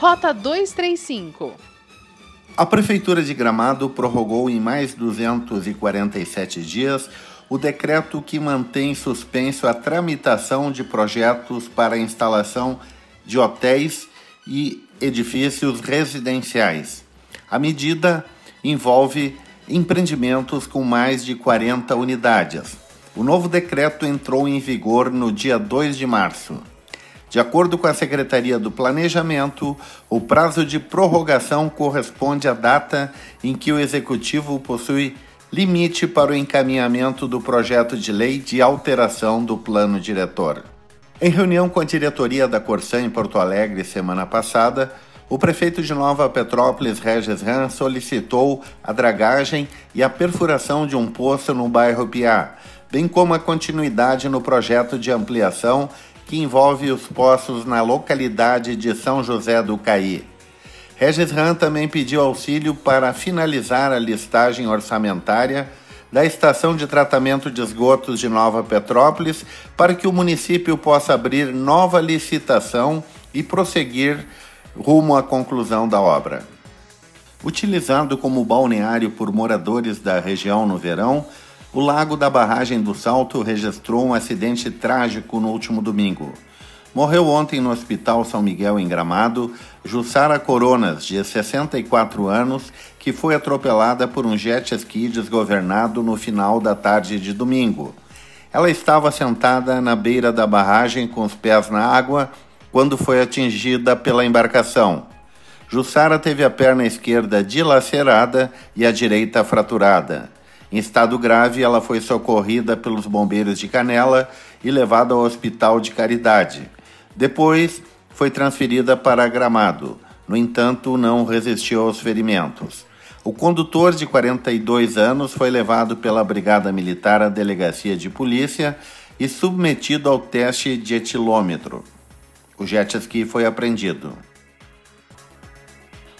Rota 235. A Prefeitura de Gramado prorrogou em mais 247 dias o decreto que mantém suspenso a tramitação de projetos para a instalação de hotéis e edifícios residenciais. A medida envolve empreendimentos com mais de 40 unidades. O novo decreto entrou em vigor no dia 2 de março. De acordo com a Secretaria do Planejamento, o prazo de prorrogação corresponde à data em que o Executivo possui limite para o encaminhamento do projeto de lei de alteração do plano diretor. Em reunião com a diretoria da Corsã em Porto Alegre semana passada, o prefeito de Nova Petrópolis, Regis Ran, solicitou a dragagem e a perfuração de um poço no bairro Piá, bem como a continuidade no projeto de ampliação que envolve os poços na localidade de São José do Caí. Regis Ran também pediu auxílio para finalizar a listagem orçamentária da estação de tratamento de esgotos de Nova Petrópolis para que o município possa abrir nova licitação e prosseguir rumo à conclusão da obra. Utilizado como balneário por moradores da região no verão, o lago da barragem do Salto registrou um acidente trágico no último domingo. Morreu ontem no Hospital São Miguel em Gramado Jussara Coronas, de 64 anos, que foi atropelada por um jet ski desgovernado no final da tarde de domingo. Ela estava sentada na beira da barragem com os pés na água quando foi atingida pela embarcação. Jussara teve a perna esquerda dilacerada e a direita fraturada. Em estado grave, ela foi socorrida pelos bombeiros de Canela e levada ao Hospital de Caridade. Depois, foi transferida para Gramado. No entanto, não resistiu aos ferimentos. O condutor de 42 anos foi levado pela Brigada Militar à delegacia de polícia e submetido ao teste de etilômetro. O jet ski foi apreendido.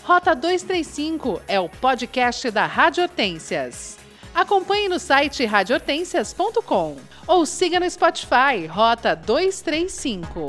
Rota 235 é o podcast da Rádio Hortências. Acompanhe no site radiohortências.com ou siga no Spotify Rota 235.